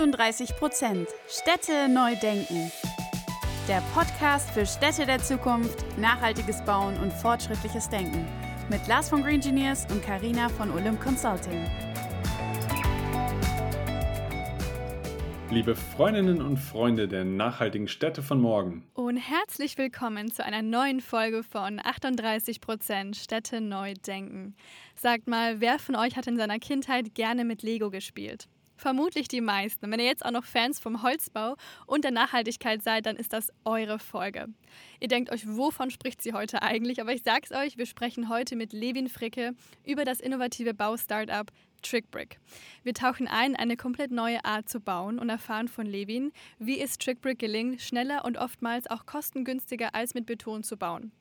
38 Prozent Städte neu denken. Der Podcast für Städte der Zukunft, nachhaltiges Bauen und fortschrittliches Denken. Mit Lars von Green Engineers und Karina von Olymp Consulting. Liebe Freundinnen und Freunde der nachhaltigen Städte von morgen. Und herzlich willkommen zu einer neuen Folge von 38% Städte neu denken. Sagt mal, wer von euch hat in seiner Kindheit gerne mit Lego gespielt? Vermutlich die meisten. Wenn ihr jetzt auch noch Fans vom Holzbau und der Nachhaltigkeit seid, dann ist das eure Folge. Ihr denkt euch, wovon spricht sie heute eigentlich? Aber ich sag's euch, wir sprechen heute mit Levin Fricke über das innovative Baustartup Trickbrick. Wir tauchen ein, eine komplett neue Art zu bauen und erfahren von Levin, wie es Trickbrick gelingt, schneller und oftmals auch kostengünstiger als mit Beton zu bauen.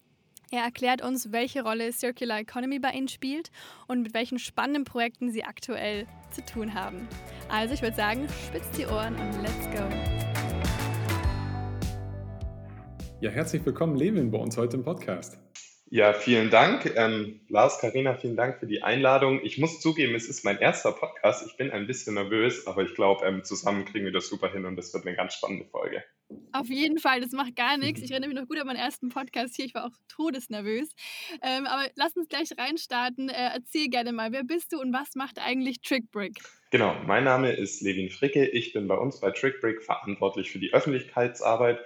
Er erklärt uns, welche Rolle Circular Economy bei Ihnen spielt und mit welchen spannenden Projekten Sie aktuell zu tun haben. Also ich würde sagen, spitzt die Ohren und let's go. Ja, herzlich willkommen, Levin, bei uns heute im Podcast. Ja, vielen Dank. Ähm, Lars, Karina, vielen Dank für die Einladung. Ich muss zugeben, es ist mein erster Podcast. Ich bin ein bisschen nervös, aber ich glaube, ähm, zusammen kriegen wir das super hin und das wird eine ganz spannende Folge. Auf jeden Fall, das macht gar nichts. Ich erinnere mich noch gut an meinen ersten Podcast hier. Ich war auch todesnervös. Ähm, aber lass uns gleich reinstarten. Äh, erzähl gerne mal, wer bist du und was macht eigentlich Trickbrick? Genau, mein Name ist Levin Fricke. Ich bin bei uns bei Trickbrick verantwortlich für die Öffentlichkeitsarbeit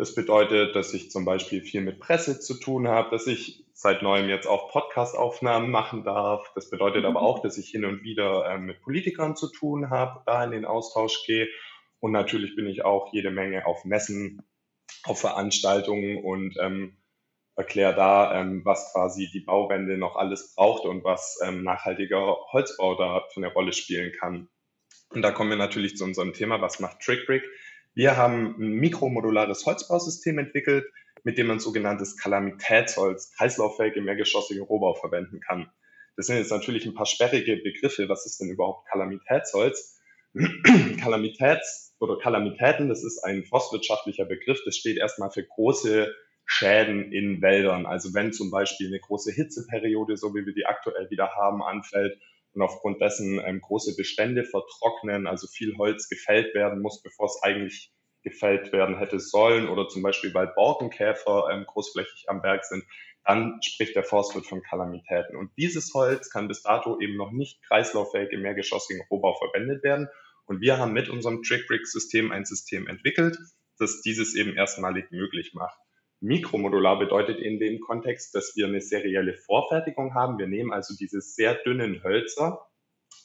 das bedeutet, dass ich zum Beispiel viel mit Presse zu tun habe, dass ich seit neuem jetzt auch Podcast-Aufnahmen machen darf. Das bedeutet aber mhm. auch, dass ich hin und wieder äh, mit Politikern zu tun habe, da in den Austausch gehe. Und natürlich bin ich auch jede Menge auf Messen, auf Veranstaltungen und ähm, erkläre da, ähm, was quasi die Bauwende noch alles braucht und was ähm, nachhaltiger Holzbau da für eine Rolle spielen kann. Und da kommen wir natürlich zu unserem Thema, was macht TrickBrick? Wir haben ein mikromodulares Holzbausystem entwickelt, mit dem man sogenanntes Kalamitätsholz, kreislauffähige mehrgeschossige Rohbau verwenden kann. Das sind jetzt natürlich ein paar sperrige Begriffe. Was ist denn überhaupt Kalamitätsholz? Kalamitäts oder Kalamitäten, das ist ein forstwirtschaftlicher Begriff. Das steht erstmal für große Schäden in Wäldern. Also wenn zum Beispiel eine große Hitzeperiode, so wie wir die aktuell wieder haben, anfällt und aufgrund dessen ähm, große Bestände vertrocknen, also viel Holz gefällt werden muss, bevor es eigentlich gefällt werden hätte sollen oder zum Beispiel weil Borkenkäfer ähm, großflächig am Berg sind, dann spricht der Forstwirt von Kalamitäten. Und dieses Holz kann bis dato eben noch nicht kreislauffähig im mehrgeschossigen Rohbau verwendet werden. Und wir haben mit unserem Trick-Brick-System ein System entwickelt, das dieses eben erstmalig möglich macht. Mikromodular bedeutet in dem Kontext, dass wir eine serielle Vorfertigung haben. Wir nehmen also diese sehr dünnen Hölzer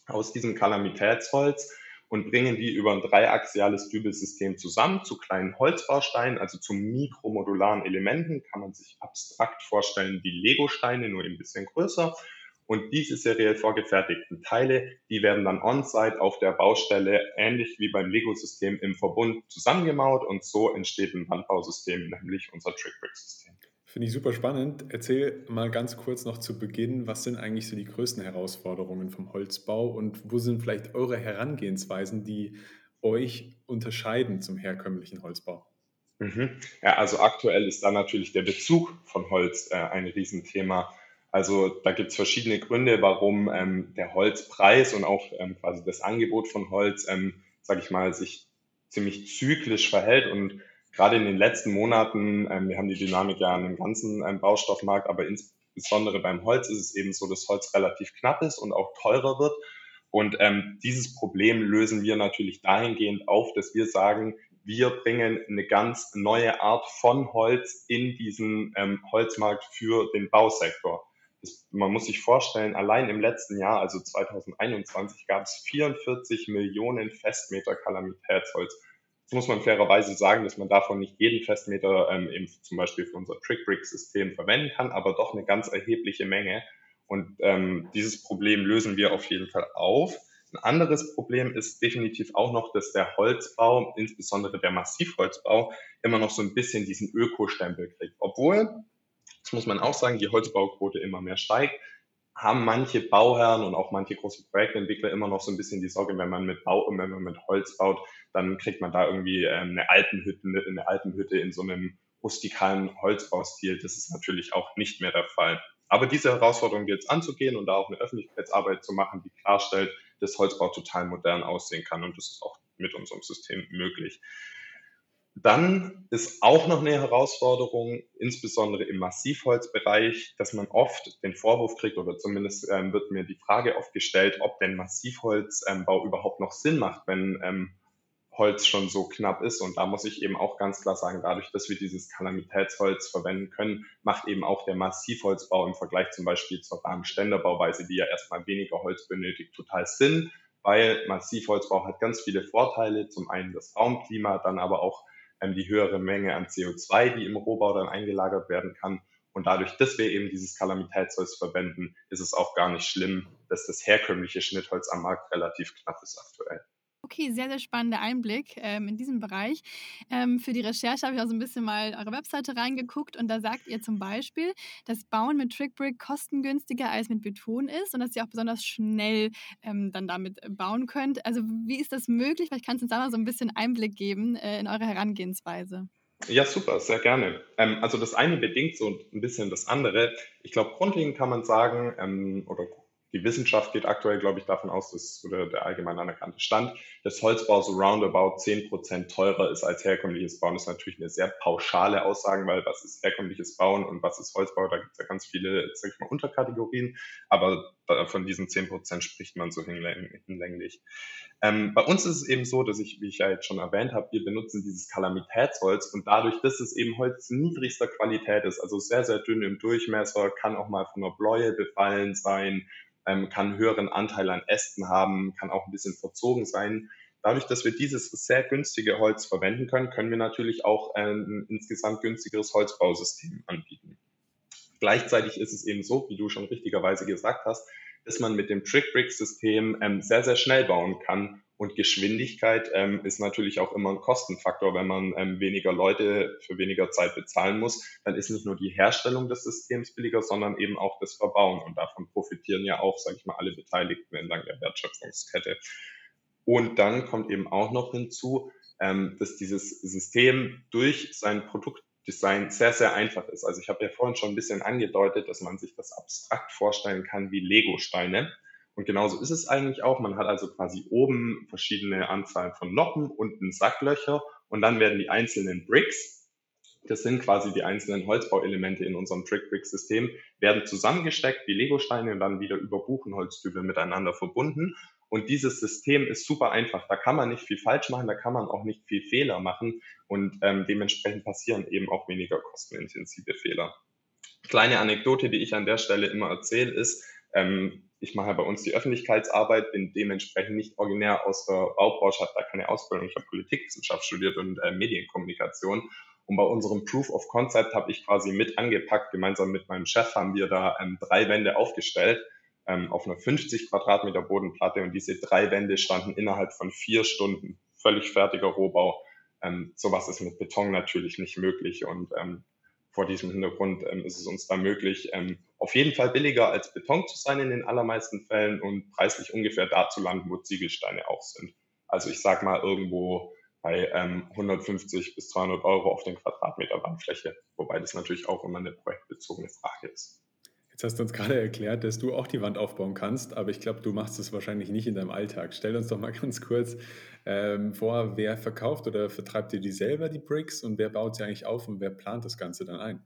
aus diesem Kalamitätsholz und bringen die über ein dreiaxiales Dübelsystem zusammen zu kleinen Holzbausteinen, also zu mikromodularen Elementen. Kann man sich abstrakt vorstellen wie Lego-Steine, nur ein bisschen größer. Und diese seriell vorgefertigten Teile, die werden dann on-site auf der Baustelle ähnlich wie beim Lego-System im Verbund zusammengemauert und so entsteht ein Wandbausystem, nämlich unser Trickbrick-System. Finde ich super spannend. Erzähl mal ganz kurz noch zu Beginn, was sind eigentlich so die größten Herausforderungen vom Holzbau und wo sind vielleicht eure Herangehensweisen, die euch unterscheiden zum herkömmlichen Holzbau? Mhm. Ja, also aktuell ist da natürlich der Bezug von Holz äh, ein Riesenthema. Also da gibt es verschiedene Gründe, warum ähm, der Holzpreis und auch ähm, quasi das Angebot von Holz, ähm, sage ich mal, sich ziemlich zyklisch verhält. Und gerade in den letzten Monaten, ähm, wir haben die Dynamik ja an dem ganzen ähm, Baustoffmarkt, aber insbesondere beim Holz ist es eben so, dass Holz relativ knapp ist und auch teurer wird. Und ähm, dieses Problem lösen wir natürlich dahingehend auf, dass wir sagen, wir bringen eine ganz neue Art von Holz in diesen ähm, Holzmarkt für den Bausektor man muss sich vorstellen, allein im letzten Jahr, also 2021, gab es 44 Millionen Festmeter Kalamitätsholz. Jetzt muss man fairerweise sagen, dass man davon nicht jeden Festmeter ähm, eben zum Beispiel für unser Trick-Brick-System verwenden kann, aber doch eine ganz erhebliche Menge. Und ähm, dieses Problem lösen wir auf jeden Fall auf. Ein anderes Problem ist definitiv auch noch, dass der Holzbau, insbesondere der Massivholzbau, immer noch so ein bisschen diesen Ökostempel kriegt. Obwohl das muss man auch sagen, die Holzbauquote immer mehr steigt, haben manche Bauherren und auch manche große Projektentwickler immer noch so ein bisschen die Sorge, wenn man mit Bau, wenn man mit Holz baut, dann kriegt man da irgendwie ähm, eine Alpenhütte, eine Alpenhütte in so einem rustikalen Holzbaustil. Das ist natürlich auch nicht mehr der Fall. Aber diese Herausforderung jetzt anzugehen und da auch eine Öffentlichkeitsarbeit zu machen, die klarstellt, dass Holzbau total modern aussehen kann. Und das ist auch mit unserem System möglich. Dann ist auch noch eine Herausforderung, insbesondere im Massivholzbereich, dass man oft den Vorwurf kriegt oder zumindest ähm, wird mir die Frage oft gestellt, ob denn Massivholzbau ähm, überhaupt noch Sinn macht, wenn ähm, Holz schon so knapp ist. Und da muss ich eben auch ganz klar sagen, dadurch, dass wir dieses Kalamitätsholz verwenden können, macht eben auch der Massivholzbau im Vergleich zum Beispiel zur Rahmenständerbauweise, die ja erstmal weniger Holz benötigt, total Sinn, weil Massivholzbau hat ganz viele Vorteile. Zum einen das Raumklima, dann aber auch die höhere Menge an CO2, die im Rohbau dann eingelagert werden kann. Und dadurch, dass wir eben dieses Kalamitätsholz verwenden, ist es auch gar nicht schlimm, dass das herkömmliche Schnittholz am Markt relativ knapp ist aktuell. Okay, sehr, sehr spannender Einblick ähm, in diesem Bereich. Ähm, für die Recherche habe ich auch so ein bisschen mal eure Webseite reingeguckt und da sagt ihr zum Beispiel, dass Bauen mit Trickbrick kostengünstiger als mit Beton ist und dass ihr auch besonders schnell ähm, dann damit bauen könnt. Also wie ist das möglich? Vielleicht kannst du uns da mal so ein bisschen Einblick geben äh, in eure Herangehensweise. Ja, super, sehr gerne. Ähm, also das eine bedingt so ein bisschen das andere. Ich glaube, grundlegend kann man sagen, ähm, oder die Wissenschaft geht aktuell, glaube ich, davon aus, dass, oder der allgemein anerkannte Stand, dass Holzbau so roundabout 10% teurer ist als herkömmliches Bauen. Das ist natürlich eine sehr pauschale Aussage, weil was ist herkömmliches Bauen und was ist Holzbau? Da gibt es ja ganz viele, sag ich mal, Unterkategorien. Aber von diesen 10% spricht man so hinlänglich. Ähm, bei uns ist es eben so, dass ich, wie ich ja jetzt schon erwähnt habe, wir benutzen dieses Kalamitätsholz und dadurch, dass es eben Holz niedrigster Qualität ist, also sehr, sehr dünn im Durchmesser, kann auch mal von einer Bläue befallen sein, ähm, kann einen höheren Anteil an Ästen haben, kann auch ein bisschen verzogen sein. Dadurch, dass wir dieses sehr günstige Holz verwenden können, können wir natürlich auch ein insgesamt günstigeres Holzbausystem anbieten. Gleichzeitig ist es eben so, wie du schon richtigerweise gesagt hast, dass man mit dem Trick-Brick-System ähm, sehr, sehr schnell bauen kann und Geschwindigkeit ähm, ist natürlich auch immer ein Kostenfaktor. Wenn man ähm, weniger Leute für weniger Zeit bezahlen muss, dann ist nicht nur die Herstellung des Systems billiger, sondern eben auch das Verbauen. Und davon profitieren ja auch, sage ich mal, alle Beteiligten entlang der Wertschöpfungskette. Und dann kommt eben auch noch hinzu, ähm, dass dieses System durch sein Produktdesign sehr, sehr einfach ist. Also ich habe ja vorhin schon ein bisschen angedeutet, dass man sich das abstrakt vorstellen kann wie Lego-Steine. Und genauso ist es eigentlich auch. Man hat also quasi oben verschiedene Anzahlen von Noppen, unten Sacklöcher und dann werden die einzelnen Bricks, das sind quasi die einzelnen Holzbauelemente in unserem Trick-Brick-System, werden zusammengesteckt wie Legosteine und dann wieder über Buchenholztypen miteinander verbunden. Und dieses System ist super einfach. Da kann man nicht viel falsch machen, da kann man auch nicht viel Fehler machen und ähm, dementsprechend passieren eben auch weniger kostenintensive Fehler. Kleine Anekdote, die ich an der Stelle immer erzähle, ist, ähm, ich mache bei uns die Öffentlichkeitsarbeit, bin dementsprechend nicht originär aus der Baubranche, habe da keine Ausbildung. Ich habe Politikwissenschaft studiert und äh, Medienkommunikation. Und bei unserem Proof of Concept habe ich quasi mit angepackt. Gemeinsam mit meinem Chef haben wir da ähm, drei Wände aufgestellt ähm, auf einer 50 Quadratmeter Bodenplatte. Und diese drei Wände standen innerhalb von vier Stunden. Völlig fertiger Rohbau. Ähm, sowas ist mit Beton natürlich nicht möglich. Und ähm, vor diesem Hintergrund ähm, ist es uns da möglich, ähm, auf jeden Fall billiger als Beton zu sein in den allermeisten Fällen und preislich ungefähr da zu landen, wo Ziegelsteine auch sind. Also ich sage mal irgendwo bei ähm, 150 bis 200 Euro auf den Quadratmeter Wandfläche, wobei das natürlich auch immer eine projektbezogene Frage ist. Jetzt hast du uns gerade erklärt, dass du auch die Wand aufbauen kannst, aber ich glaube, du machst es wahrscheinlich nicht in deinem Alltag. Stell uns doch mal ganz kurz ähm, vor, wer verkauft oder vertreibt ihr die selber, die Bricks, und wer baut sie eigentlich auf und wer plant das Ganze dann ein?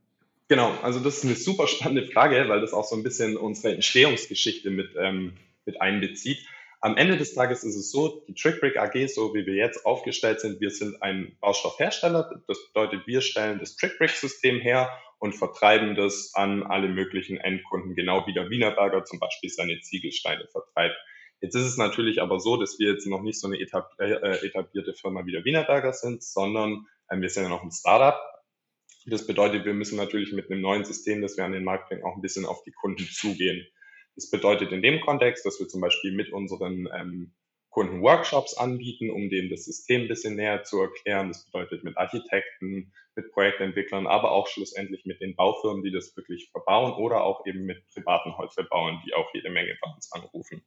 Genau, also das ist eine super spannende Frage, weil das auch so ein bisschen unsere Entstehungsgeschichte mit, ähm, mit einbezieht. Am Ende des Tages ist es so, die TrickBrick AG, so wie wir jetzt aufgestellt sind, wir sind ein Baustoffhersteller. Das bedeutet, wir stellen das TrickBrick-System her und vertreiben das an alle möglichen Endkunden, genau wie der Wienerberger zum Beispiel seine Ziegelsteine vertreibt. Jetzt ist es natürlich aber so, dass wir jetzt noch nicht so eine äh, etablierte Firma wie der Wienerberger sind, sondern ähm, wir sind ja noch ein Startup. Das bedeutet, wir müssen natürlich mit einem neuen System, das wir an den Markt bringen, auch ein bisschen auf die Kunden zugehen. Das bedeutet in dem Kontext, dass wir zum Beispiel mit unseren ähm, Kunden Workshops anbieten, um denen das System ein bisschen näher zu erklären. Das bedeutet mit Architekten, mit Projektentwicklern, aber auch schlussendlich mit den Baufirmen, die das wirklich verbauen oder auch eben mit privaten Holzverbauern, die auch jede Menge bei uns anrufen.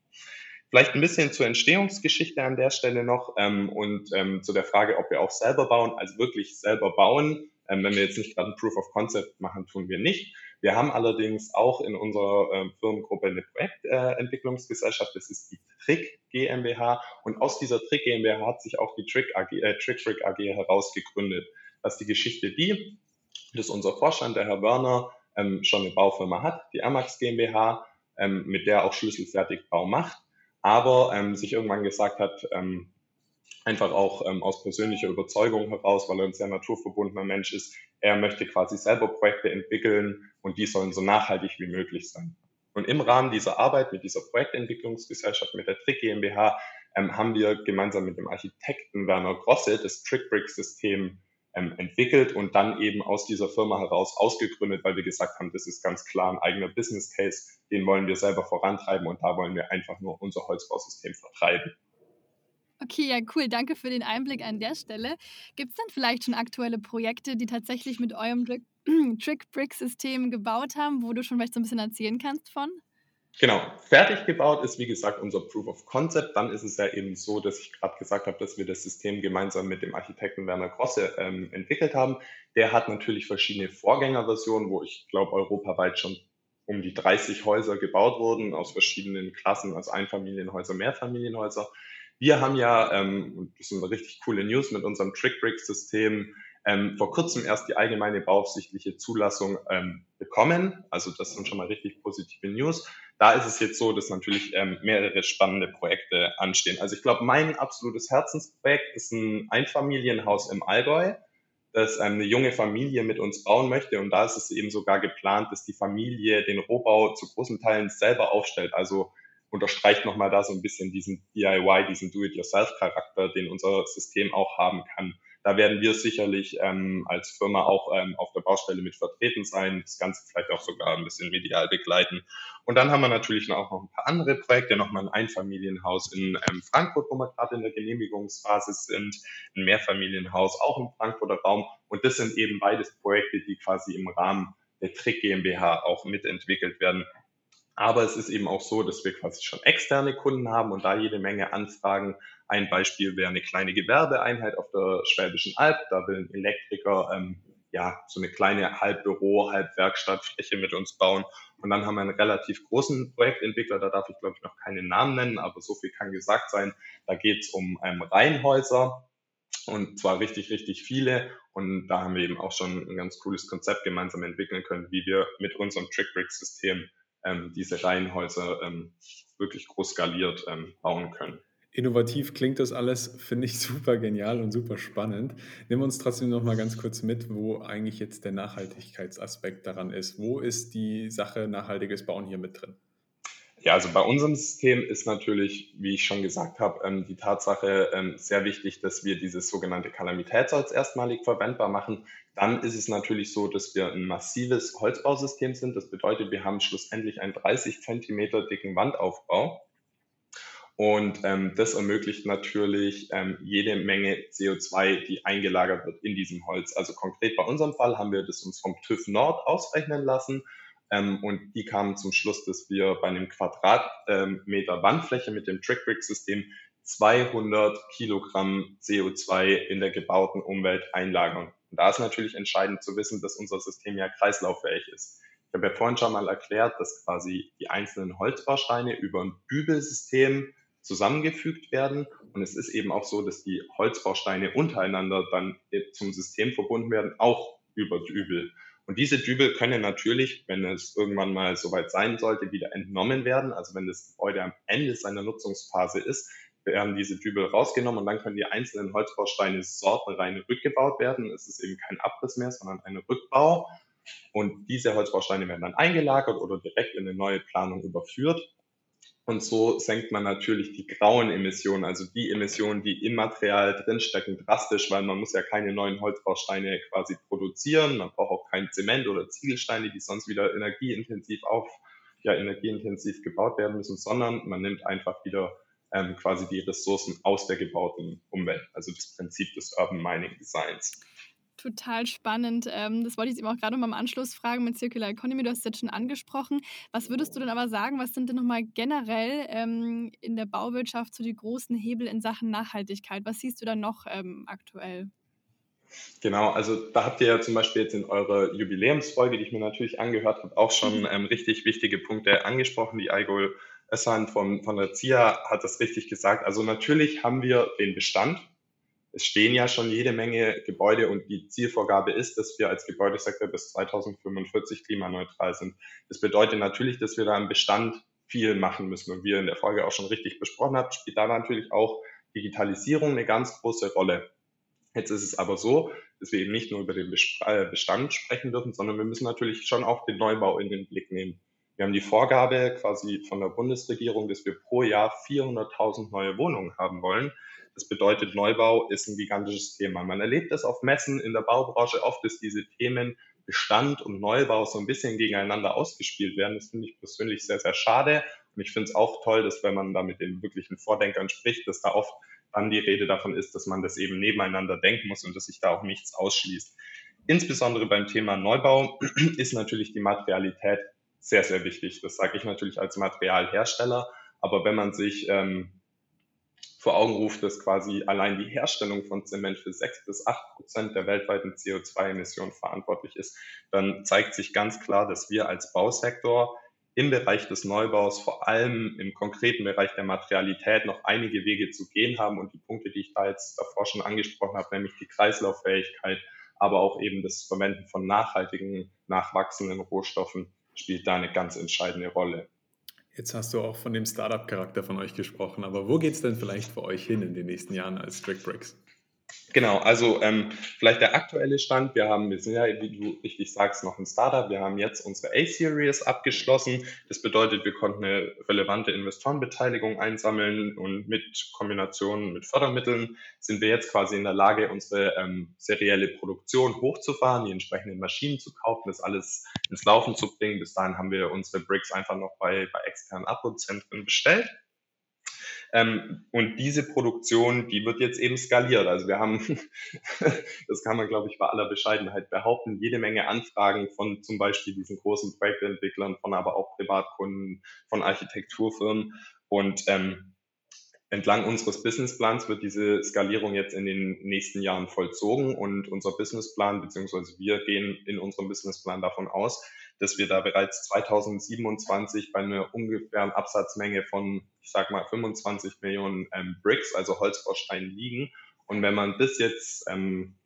Vielleicht ein bisschen zur Entstehungsgeschichte an der Stelle noch ähm, und ähm, zu der Frage, ob wir auch selber bauen, also wirklich selber bauen. Ähm, wenn wir jetzt nicht gerade ein Proof of Concept machen, tun wir nicht. Wir haben allerdings auch in unserer äh, Firmengruppe eine Projektentwicklungsgesellschaft, das ist die Trick GmbH. Und aus dieser Trick GmbH hat sich auch die Trick AG, äh, TrickBrick AG herausgegründet. Was die Geschichte die, dass unser Vorstand, der Herr Werner, ähm, schon eine Baufirma hat, die Amax GmbH, ähm, mit der auch Schlüsselfertigbau macht, aber ähm, sich irgendwann gesagt hat, ähm, einfach auch ähm, aus persönlicher Überzeugung heraus, weil er ein sehr naturverbundener Mensch ist. Er möchte quasi selber Projekte entwickeln und die sollen so nachhaltig wie möglich sein. Und im Rahmen dieser Arbeit mit dieser Projektentwicklungsgesellschaft, mit der Trick GmbH, ähm, haben wir gemeinsam mit dem Architekten Werner Grosse das TrickBrick-System ähm, entwickelt und dann eben aus dieser Firma heraus ausgegründet, weil wir gesagt haben, das ist ganz klar ein eigener Business Case, den wollen wir selber vorantreiben und da wollen wir einfach nur unser Holzbausystem vertreiben. Okay, ja, cool. Danke für den Einblick an der Stelle. Gibt es denn vielleicht schon aktuelle Projekte, die tatsächlich mit eurem Trick-Brick-System gebaut haben, wo du schon vielleicht so ein bisschen erzählen kannst von? Genau, fertig gebaut ist wie gesagt unser Proof of Concept. Dann ist es ja eben so, dass ich gerade gesagt habe, dass wir das System gemeinsam mit dem Architekten Werner Grosse ähm, entwickelt haben. Der hat natürlich verschiedene Vorgängerversionen, wo ich glaube europaweit schon um die 30 Häuser gebaut wurden aus verschiedenen Klassen, also Einfamilienhäuser, Mehrfamilienhäuser. Wir haben ja, ähm, das eine richtig coole News, mit unserem TrickBrick-System ähm, vor kurzem erst die allgemeine bauaufsichtliche Zulassung ähm, bekommen. Also das sind schon mal richtig positive News. Da ist es jetzt so, dass natürlich ähm, mehrere spannende Projekte anstehen. Also ich glaube, mein absolutes Herzensprojekt ist ein Einfamilienhaus im Allgäu, das ähm, eine junge Familie mit uns bauen möchte. Und da ist es eben sogar geplant, dass die Familie den Rohbau zu großen Teilen selber aufstellt. Also unterstreicht nochmal da so ein bisschen diesen DIY, diesen Do-it-yourself-Charakter, den unser System auch haben kann. Da werden wir sicherlich ähm, als Firma auch ähm, auf der Baustelle mit vertreten sein, das Ganze vielleicht auch sogar ein bisschen medial begleiten. Und dann haben wir natürlich auch noch ein paar andere Projekte, nochmal ein Einfamilienhaus in ähm, Frankfurt, wo wir gerade in der Genehmigungsphase sind, ein Mehrfamilienhaus auch im Frankfurter Raum. Und das sind eben beides Projekte, die quasi im Rahmen der Trick GmbH auch mitentwickelt werden. Aber es ist eben auch so, dass wir quasi schon externe Kunden haben und da jede Menge Anfragen. Ein Beispiel wäre eine kleine Gewerbeeinheit auf der Schwäbischen Alb. Da will ein Elektriker ähm, ja so eine kleine Halbbüro, Halbwerkstattfläche mit uns bauen. Und dann haben wir einen relativ großen Projektentwickler, da darf ich glaube ich noch keinen Namen nennen, aber so viel kann gesagt sein. Da geht es um ähm, Reihenhäuser und zwar richtig, richtig viele. Und da haben wir eben auch schon ein ganz cooles Konzept gemeinsam entwickeln können, wie wir mit unserem TrickBrick-System ähm, diese Reihenhäuser ähm, wirklich groß skaliert ähm, bauen können. Innovativ klingt das alles, finde ich super genial und super spannend. Nimm uns trotzdem noch mal ganz kurz mit, wo eigentlich jetzt der Nachhaltigkeitsaspekt daran ist. Wo ist die Sache nachhaltiges Bauen hier mit drin? Ja, also bei unserem System ist natürlich, wie ich schon gesagt habe, ähm, die Tatsache ähm, sehr wichtig, dass wir dieses sogenannte Kalamitätsholz erstmalig verwendbar machen. Dann ist es natürlich so, dass wir ein massives Holzbausystem sind. Das bedeutet, wir haben schlussendlich einen 30 Zentimeter dicken Wandaufbau. Und ähm, das ermöglicht natürlich ähm, jede Menge CO2, die eingelagert wird in diesem Holz. Also konkret bei unserem Fall haben wir das uns vom TÜV Nord ausrechnen lassen ähm, und die kamen zum Schluss, dass wir bei einem Quadratmeter Wandfläche mit dem TrickBrick-System 200 Kilogramm CO2 in der gebauten Umwelt einlagern. Und da ist natürlich entscheidend zu wissen, dass unser System ja kreislauffähig ist. Ich habe ja vorhin schon mal erklärt, dass quasi die einzelnen Holzbausteine über ein Dübelsystem zusammengefügt werden. Und es ist eben auch so, dass die Holzbausteine untereinander dann zum System verbunden werden, auch über Dübel. Und diese Dübel können natürlich, wenn es irgendwann mal soweit sein sollte, wieder entnommen werden. Also wenn das Gebäude am Ende seiner Nutzungsphase ist, werden diese Dübel rausgenommen und dann können die einzelnen Holzbausteine sortenrein rückgebaut werden. Es ist eben kein Abriss mehr, sondern ein Rückbau. Und diese Holzbausteine werden dann eingelagert oder direkt in eine neue Planung überführt. Und so senkt man natürlich die grauen Emissionen, also die Emissionen, die im Material drinstecken, drastisch, weil man muss ja keine neuen Holzbausteine quasi produzieren. Man braucht auch kein Zement oder Ziegelsteine, die sonst wieder energieintensiv auf, ja, energieintensiv gebaut werden müssen, sondern man nimmt einfach wieder ähm, quasi die Ressourcen aus der gebauten Umwelt. Also das Prinzip des Urban Mining Designs. Total spannend. Ähm, das wollte ich eben auch gerade mal im Anschluss fragen mit Circular Economy. Du hast es jetzt schon angesprochen. Was würdest du denn aber sagen, was sind denn nochmal generell ähm, in der Bauwirtschaft so die großen Hebel in Sachen Nachhaltigkeit? Was siehst du da noch ähm, aktuell? Genau, also da habt ihr ja zum Beispiel jetzt in eurer Jubiläumsfolge, die ich mir natürlich angehört habe, auch schon mhm. ähm, richtig wichtige Punkte angesprochen. Die Igol Essan von, von der ZIA hat das richtig gesagt. Also natürlich haben wir den Bestand. Es stehen ja schon jede Menge Gebäude und die Zielvorgabe ist, dass wir als Gebäudesektor bis 2045 klimaneutral sind. Das bedeutet natürlich, dass wir da im Bestand viel machen müssen. Und wie ihr in der Folge auch schon richtig besprochen habt, spielt da natürlich auch Digitalisierung eine ganz große Rolle. Jetzt ist es aber so, dass wir eben nicht nur über den äh, Bestand sprechen dürfen, sondern wir müssen natürlich schon auch den Neubau in den Blick nehmen. Wir haben die Vorgabe quasi von der Bundesregierung, dass wir pro Jahr 400.000 neue Wohnungen haben wollen. Das bedeutet, Neubau ist ein gigantisches Thema. Man erlebt das auf Messen in der Baubranche oft, dass diese Themen Bestand und Neubau so ein bisschen gegeneinander ausgespielt werden. Das finde ich persönlich sehr, sehr schade. Und ich finde es auch toll, dass wenn man da mit den wirklichen Vordenkern spricht, dass da oft dann die Rede davon ist, dass man das eben nebeneinander denken muss und dass sich da auch nichts ausschließt. Insbesondere beim Thema Neubau ist natürlich die Materialität sehr, sehr wichtig. Das sage ich natürlich als Materialhersteller. Aber wenn man sich ähm, vor Augen ruft, dass quasi allein die Herstellung von Zement für sechs bis acht Prozent der weltweiten CO2-Emissionen verantwortlich ist, dann zeigt sich ganz klar, dass wir als Bausektor im Bereich des Neubaus, vor allem im konkreten Bereich der Materialität, noch einige Wege zu gehen haben. Und die Punkte, die ich da jetzt davor schon angesprochen habe, nämlich die Kreislauffähigkeit, aber auch eben das Verwenden von nachhaltigen, nachwachsenden Rohstoffen, spielt da eine ganz entscheidende Rolle. Jetzt hast du auch von dem Startup-Charakter von euch gesprochen, aber wo geht es denn vielleicht für euch hin in den nächsten Jahren als Strict Bricks? Genau, also ähm, vielleicht der aktuelle Stand. Wir haben, wir sind ja, wie du richtig sagst, noch ein Startup. Wir haben jetzt unsere A-Series abgeschlossen. Das bedeutet, wir konnten eine relevante Investorenbeteiligung einsammeln und mit Kombinationen mit Fördermitteln sind wir jetzt quasi in der Lage, unsere ähm, serielle Produktion hochzufahren, die entsprechenden Maschinen zu kaufen, das alles ins Laufen zu bringen. Bis dahin haben wir unsere Bricks einfach noch bei, bei externen Abbozentren bestellt. Ähm, und diese Produktion, die wird jetzt eben skaliert. Also wir haben, das kann man, glaube ich, bei aller Bescheidenheit behaupten, jede Menge Anfragen von zum Beispiel diesen großen Projektentwicklern, von aber auch Privatkunden, von Architekturfirmen. Und ähm, entlang unseres Businessplans wird diese Skalierung jetzt in den nächsten Jahren vollzogen und unser Businessplan, beziehungsweise wir gehen in unserem Businessplan davon aus, dass wir da bereits 2027 bei einer ungefähren Absatzmenge von, ich sag mal, 25 Millionen ähm, Bricks, also Holzbausteinen liegen. Und wenn man das jetzt ähm,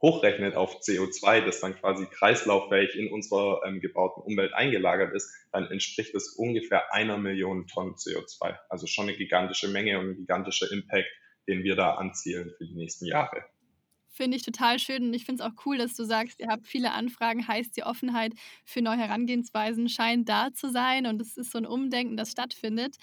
hochrechnet auf CO2, das dann quasi kreislauffähig in unserer ähm, gebauten Umwelt eingelagert ist, dann entspricht das ungefähr einer Million Tonnen CO2. Also schon eine gigantische Menge und ein gigantischer Impact, den wir da anzielen für die nächsten Jahre. Finde ich total schön und ich finde es auch cool, dass du sagst, ihr habt viele Anfragen, heißt die Offenheit für neue Herangehensweisen scheint da zu sein und es ist so ein Umdenken, das stattfindet.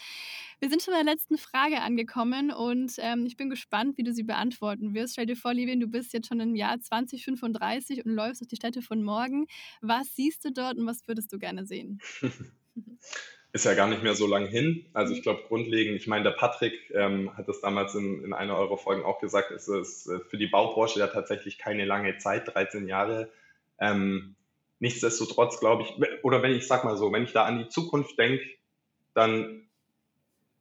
Wir sind schon bei der letzten Frage angekommen und ähm, ich bin gespannt, wie du sie beantworten wirst. Stell dir vor, Livien, du bist jetzt schon im Jahr 2035 und läufst durch die Städte von morgen. Was siehst du dort und was würdest du gerne sehen? ist ja gar nicht mehr so lang hin. Also ich glaube grundlegend, ich meine, der Patrick ähm, hat das damals in, in einer eurer Folgen auch gesagt, es ist äh, für die Baubranche ja tatsächlich keine lange Zeit, 13 Jahre. Ähm, nichtsdestotrotz glaube ich, oder wenn ich sag mal so, wenn ich da an die Zukunft denke, dann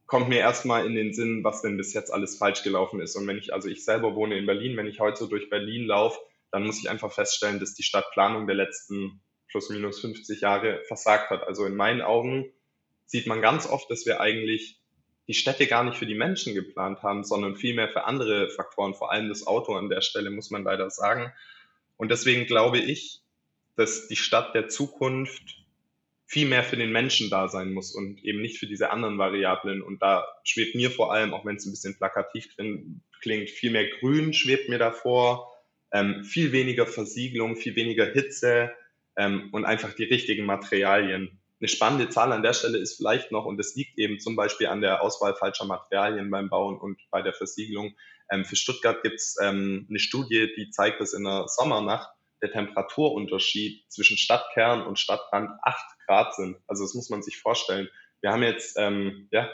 kommt mir erstmal in den Sinn, was denn bis jetzt alles falsch gelaufen ist. Und wenn ich, also ich selber wohne in Berlin, wenn ich heute so durch Berlin laufe, dann muss ich einfach feststellen, dass die Stadtplanung der letzten plus minus 50 Jahre versagt hat. Also in meinen Augen sieht man ganz oft, dass wir eigentlich die Städte gar nicht für die Menschen geplant haben, sondern vielmehr für andere Faktoren, vor allem das Auto an der Stelle, muss man leider sagen. Und deswegen glaube ich, dass die Stadt der Zukunft viel mehr für den Menschen da sein muss und eben nicht für diese anderen Variablen. Und da schwebt mir vor allem, auch wenn es ein bisschen plakativ klingt, viel mehr Grün schwebt mir davor, ähm, viel weniger Versiegelung, viel weniger Hitze ähm, und einfach die richtigen Materialien. Eine spannende Zahl an der Stelle ist vielleicht noch, und das liegt eben zum Beispiel an der Auswahl falscher Materialien beim Bauen und bei der Versiegelung. Ähm, für Stuttgart gibt es ähm, eine Studie, die zeigt, dass in der Sommernacht der Temperaturunterschied zwischen Stadtkern und Stadtrand acht Grad sind. Also das muss man sich vorstellen. Wir haben jetzt, ähm, ja,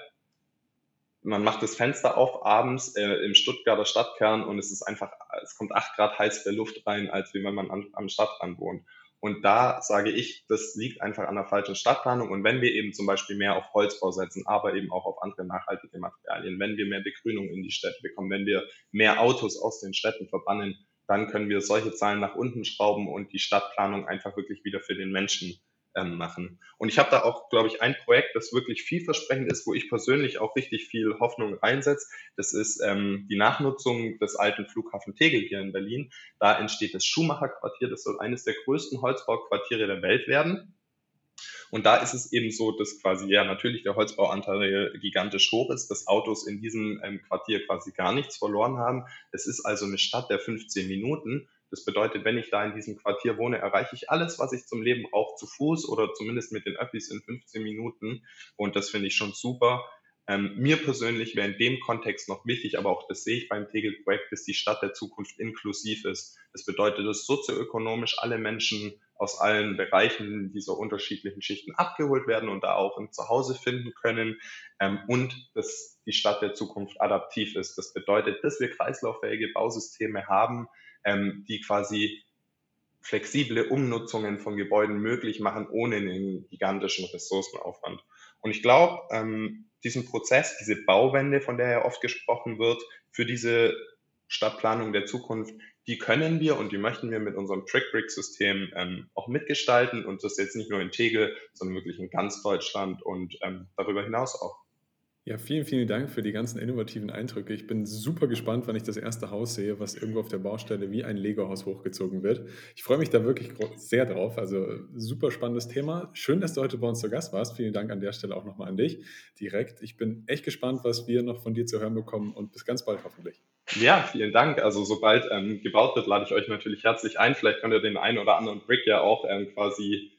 man macht das Fenster auf abends äh, im Stuttgarter Stadtkern und es ist einfach, es kommt acht Grad heißere Luft rein, als wie wenn man am, am Stadtrand wohnt. Und da sage ich, das liegt einfach an der falschen Stadtplanung. Und wenn wir eben zum Beispiel mehr auf Holzbau setzen, aber eben auch auf andere nachhaltige Materialien, wenn wir mehr Begrünung in die Städte bekommen, wenn wir mehr Autos aus den Städten verbannen, dann können wir solche Zahlen nach unten schrauben und die Stadtplanung einfach wirklich wieder für den Menschen ähm, machen. Und ich habe da auch, glaube ich, ein Projekt, das wirklich vielversprechend ist, wo ich persönlich auch richtig viel Hoffnung reinsetze. Das ist ähm, die Nachnutzung des alten Flughafen Tegel hier in Berlin. Da entsteht das Schumacher-Quartier. Das soll eines der größten Holzbauquartiere der Welt werden. Und da ist es eben so, dass quasi ja natürlich der Holzbauanteil gigantisch hoch ist, dass Autos in diesem ähm, Quartier quasi gar nichts verloren haben. Es ist also eine Stadt der 15 Minuten. Das bedeutet, wenn ich da in diesem Quartier wohne, erreiche ich alles, was ich zum Leben brauche, zu Fuß oder zumindest mit den Öffis in 15 Minuten. Und das finde ich schon super. Ähm, mir persönlich wäre in dem Kontext noch wichtig, aber auch das sehe ich beim Tegel-Projekt, dass die Stadt der Zukunft inklusiv ist. Das bedeutet, dass sozioökonomisch alle Menschen aus allen Bereichen dieser unterschiedlichen Schichten abgeholt werden und da auch ein Zuhause finden können ähm, und dass die Stadt der Zukunft adaptiv ist. Das bedeutet, dass wir kreislauffähige Bausysteme haben, ähm, die quasi flexible Umnutzungen von Gebäuden möglich machen, ohne einen gigantischen Ressourcenaufwand. Und ich glaube, ähm, diesen Prozess, diese Bauwende, von der ja oft gesprochen wird, für diese Stadtplanung der Zukunft, die können wir und die möchten wir mit unserem Trick-Brick-System ähm, auch mitgestalten und das jetzt nicht nur in Tegel, sondern wirklich in ganz Deutschland und ähm, darüber hinaus auch. Ja, vielen, vielen Dank für die ganzen innovativen Eindrücke. Ich bin super gespannt, wann ich das erste Haus sehe, was irgendwo auf der Baustelle wie ein Lego-Haus hochgezogen wird. Ich freue mich da wirklich sehr drauf. Also super spannendes Thema. Schön, dass du heute bei uns zu Gast warst. Vielen Dank an der Stelle auch nochmal an dich direkt. Ich bin echt gespannt, was wir noch von dir zu hören bekommen und bis ganz bald hoffentlich. Ja, vielen Dank. Also sobald ähm, gebaut wird, lade ich euch natürlich herzlich ein. Vielleicht könnt ihr den einen oder anderen Brick ja auch ähm, quasi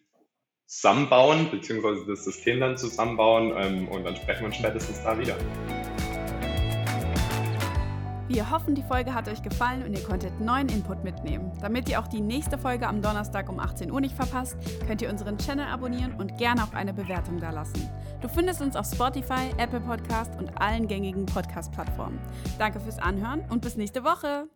zusammenbauen, beziehungsweise das System dann zusammenbauen ähm, und dann sprechen wir uns spätestens da wieder. Wir hoffen, die Folge hat euch gefallen und ihr konntet neuen Input mitnehmen. Damit ihr auch die nächste Folge am Donnerstag um 18 Uhr nicht verpasst, könnt ihr unseren Channel abonnieren und gerne auch eine Bewertung dalassen. Du findest uns auf Spotify, Apple Podcast und allen gängigen Podcast-Plattformen. Danke fürs Anhören und bis nächste Woche.